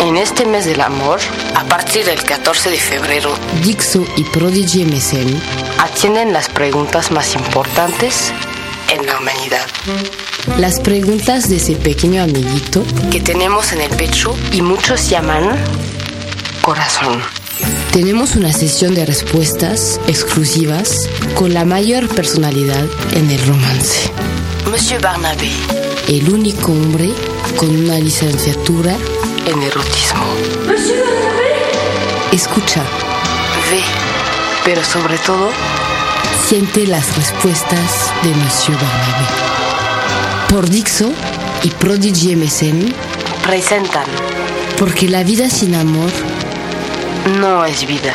En este mes del amor, a partir del 14 de febrero, Dixo y Prodigy MSN atienden las preguntas más importantes en la humanidad las preguntas de ese pequeño amiguito que tenemos en el pecho y muchos llaman corazón. Tenemos una sesión de respuestas exclusivas con la mayor personalidad en el romance. Monsieur Barnabé. El único hombre con una licenciatura en erotismo. Escucha. Ve, pero sobre todo, siente las respuestas de Monsieur Barnabé. Por Dixo y Prodigy MSN presentan. Porque la vida sin amor no es vida.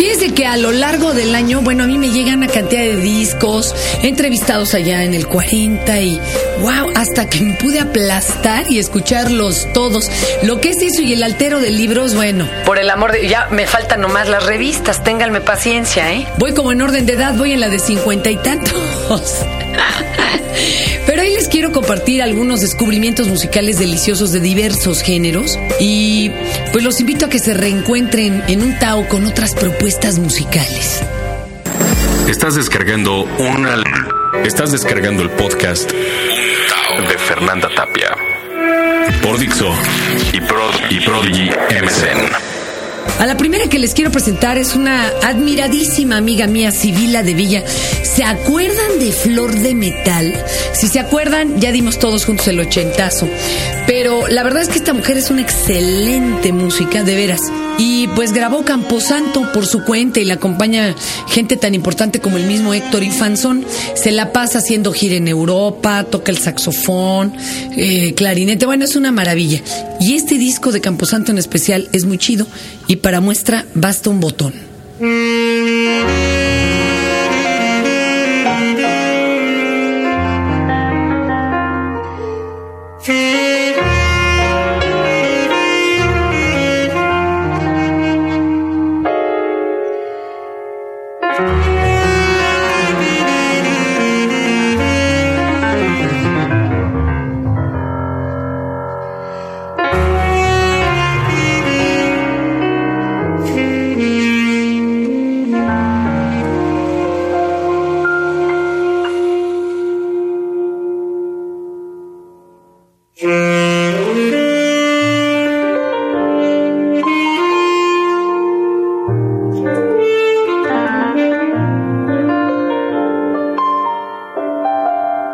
Fíjese que a lo largo del año, bueno, a mí me llegan una cantidad de discos, entrevistados allá en el 40 y wow, hasta que me pude aplastar y escucharlos todos. Lo que es eso y el altero de libros, bueno. Por el amor de ya me faltan nomás las revistas, ténganme paciencia, ¿eh? Voy como en orden de edad, voy en la de cincuenta y tantos. Hoy les quiero compartir algunos descubrimientos musicales deliciosos de diversos géneros y pues los invito a que se reencuentren en un Tao con otras propuestas musicales. Estás descargando una Estás descargando el podcast de Fernanda Tapia por Dixo y, Prod, y Prodigy MSN. A la primera que les quiero presentar es una admiradísima amiga mía, Sibila de Villa. ¿Se acuerdan de Flor de Metal? Si se acuerdan, ya dimos todos juntos el ochentazo. Pero la verdad es que esta mujer es una excelente música, de veras. Y pues grabó Camposanto por su cuenta y la acompaña gente tan importante como el mismo Héctor Infanzón. Se la pasa haciendo gira en Europa, toca el saxofón, eh, clarinete. Bueno, es una maravilla. Y este disco de Camposanto en especial es muy chido y para muestra basta un botón.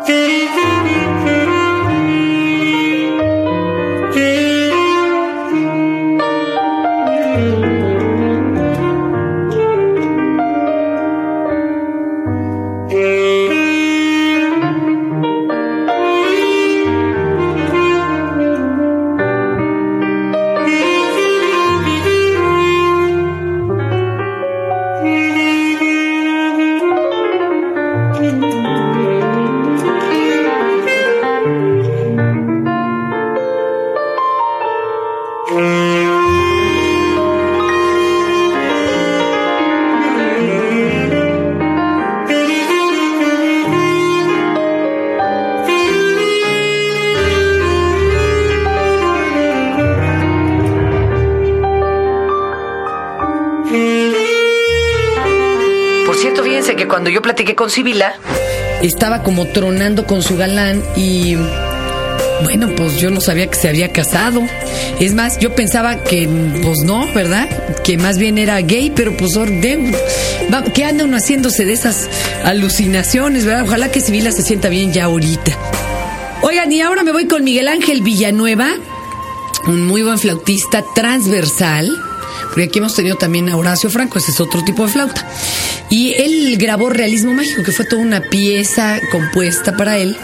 Fever cuando yo platiqué con Sibila, estaba como tronando con su galán y bueno, pues yo no sabía que se había casado. Es más, yo pensaba que, pues no, ¿verdad? Que más bien era gay, pero pues, ¿qué anda uno haciéndose de esas alucinaciones, verdad? Ojalá que Sibila se sienta bien ya ahorita. Oigan, y ahora me voy con Miguel Ángel Villanueva, un muy buen flautista transversal, porque aquí hemos tenido también a Horacio Franco, ese es otro tipo de flauta. Y él grabó Realismo Mágico, que fue toda una pieza compuesta para él.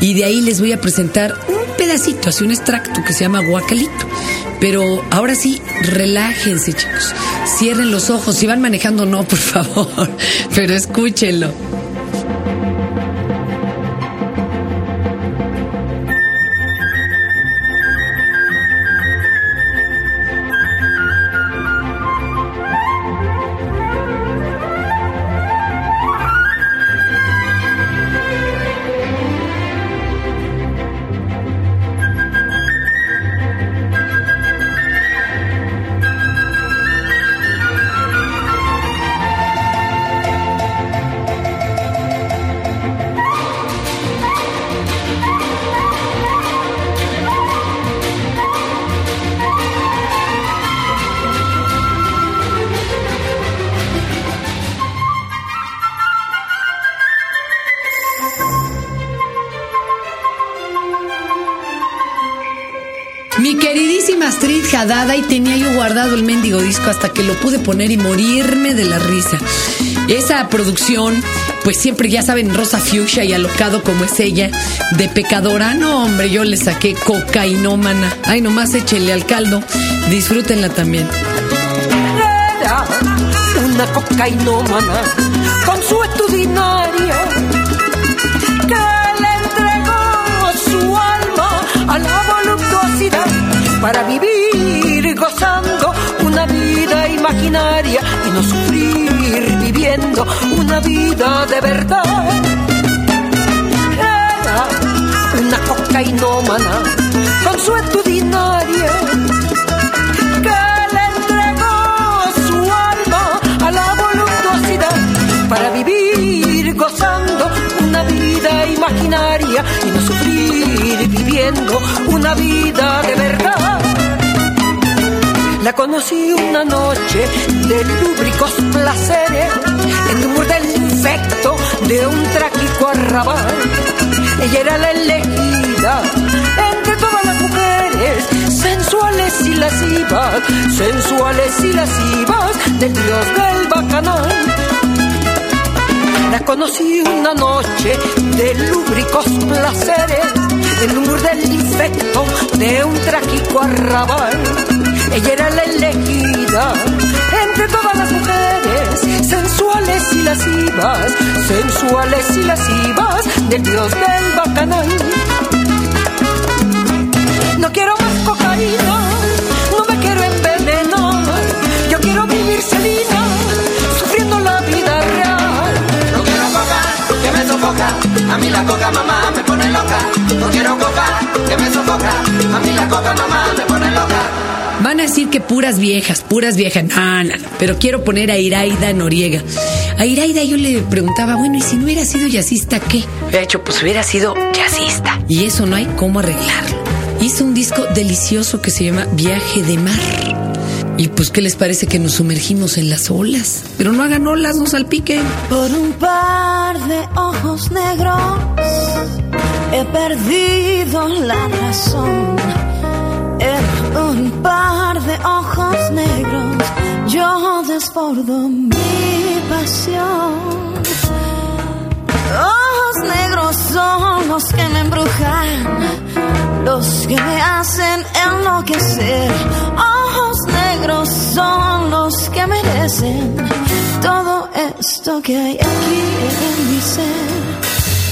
Y de ahí les voy a presentar un pedacito, así un extracto que se llama Guacalito. Pero ahora sí, relájense, chicos. Cierren los ojos. Si van manejando, no, por favor. Pero escúchenlo. Haddad, y tenía yo guardado el mendigo disco hasta que lo pude poner y morirme de la risa. Esa producción, pues siempre ya saben, Rosa Fuchsia y alocado como es ella, de pecadora. No, hombre, yo le saqué cocainómana. Ay, nomás échele al caldo. Disfrútenla también. Era una cocainómana consuetudinaria que para vivir gozando una vida imaginaria y no sufrir viviendo una vida de verdad. Era una cocainómana consuetudinaria que le entregó su alma a la voluptuosidad para vivir gozando una vida imaginaria y no sufrir una vida de verdad. La conocí una noche de lúbricos placeres en un burdel infecto de un trágico arrabal. Ella era la elegida entre todas las mujeres sensuales y lascivas, sensuales y lascivas del dios del bacanal. La conocí una noche de lúbricos placeres en un burdel infecto de un trágico arrabal. Ella era la elegida entre todas las mujeres sensuales y lascivas, sensuales y lascivas del dios del bacanal. No quiero más cocaína, no me quiero envenenar, yo quiero vivir Selina, coca. A mí la coca mamá me pone loca. No quiero coca, que me sofoca. A mí la coca mamá me pone loca. Van a decir que puras viejas, puras viejas. No, no, no. Pero quiero poner a Iraida Noriega. A Iraida yo le preguntaba, bueno, ¿y si no hubiera sido jazzista, qué? De hecho, pues hubiera sido jazzista. Y eso no hay cómo arreglarlo. Hizo un disco delicioso que se llama Viaje de Mar. Y pues, ¿qué les parece que nos sumergimos en las olas? Pero no hagan olas, no salpiquen. Por un par ojos negros he perdido la razón. En un par de ojos negros yo desbordo mi pasión. Ojos negros son los que me embrujan, los que me hacen enloquecer. Ojos negros son los que merecen esto que hay aquí en mi ser.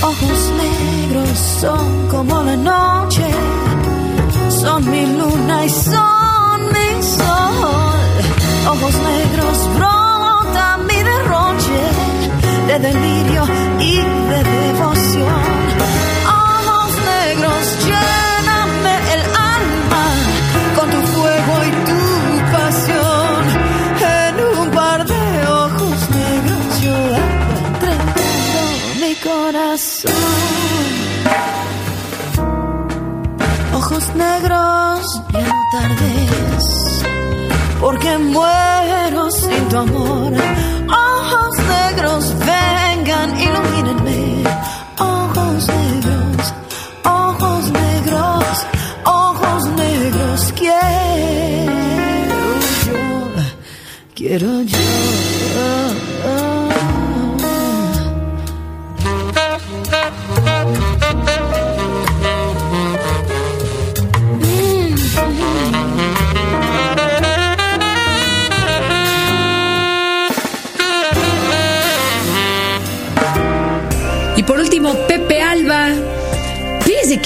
Ojos negros son como la noche, son mi luna y son mi sol. Ojos negros brota mi derroche de delirio y de devoción. Ojos negros, ya no tardes, porque muero sin tu amor. Ojos negros, vengan, ilumínenme.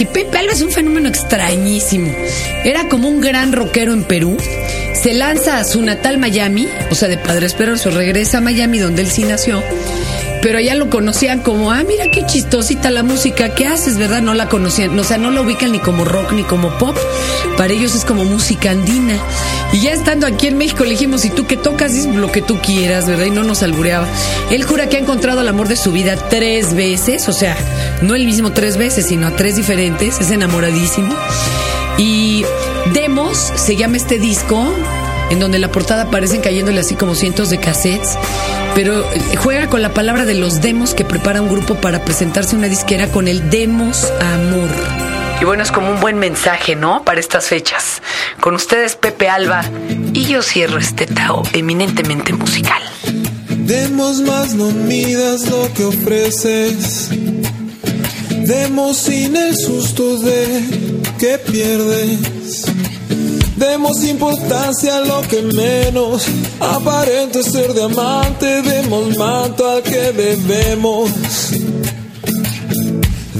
Pepe Alba es un fenómeno extrañísimo. Era como un gran rockero en Perú. Se lanza a su natal Miami, o sea, de Padre Esperanza, regresa a Miami donde él sí nació. Pero allá lo conocían como, ah, mira qué chistosita la música que haces, ¿verdad? No la conocían, o sea, no lo ubican ni como rock ni como pop. Para ellos es como música andina. Y ya estando aquí en México le dijimos, ¿y tú qué tocas? Dices, lo que tú quieras, ¿verdad? Y no nos albureaba. Él jura que ha encontrado el amor de su vida tres veces, o sea, no el mismo tres veces, sino a tres diferentes. Es enamoradísimo. Y Demos se llama este disco, en donde la portada aparecen cayéndole así como cientos de cassettes. Pero eh, juega con la palabra de los demos que prepara un grupo para presentarse una disquera con el Demos Amor. Y bueno, es como un buen mensaje, ¿no? Para estas fechas. Con ustedes, Pepe Alba, y yo cierro este Tao eminentemente musical. Demos más, no midas lo que ofreces. Demos sin el susto de que pierdes. Demos importancia a lo que menos aparente ser diamante. Demos manto al que debemos.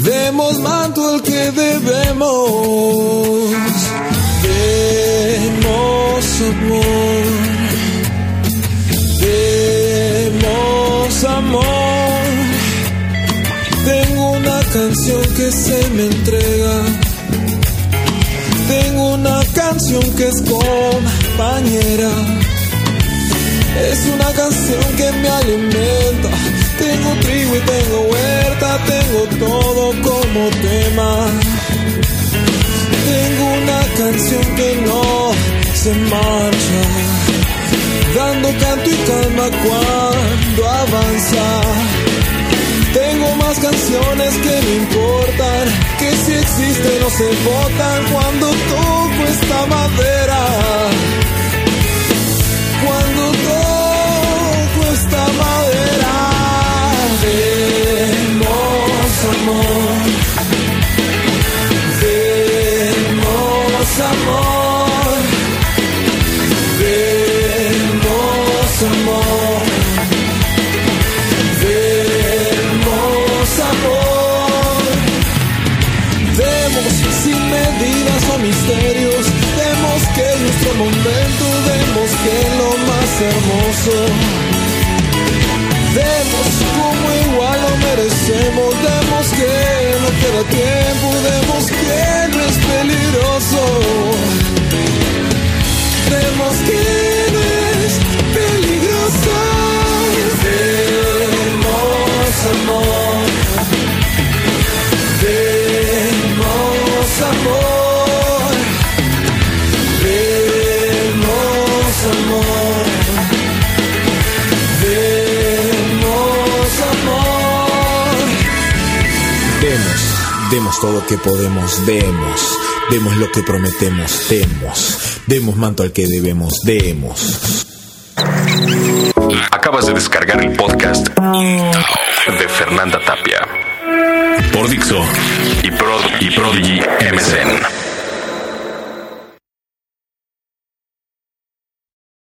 Demos manto al que debemos. Demos amor. Demos amor. Tengo una canción que se me entrega. Tengo una canción que es compañera. Es una canción que me alimenta. Tengo trigo y tengo huerta, tengo todo como tema. Tengo una canción que no se marcha, dando canto y calma cuando avanza. Tengo más canciones que me importan, que si existen o se botan cuando toco esta madera. Demos, todo lo que podemos, demos, demos lo que prometemos, demos, demos manto al que debemos, demos. Acabas de descargar el podcast de Fernanda Tapia por Dixo y, Prod y Prodigy MSN.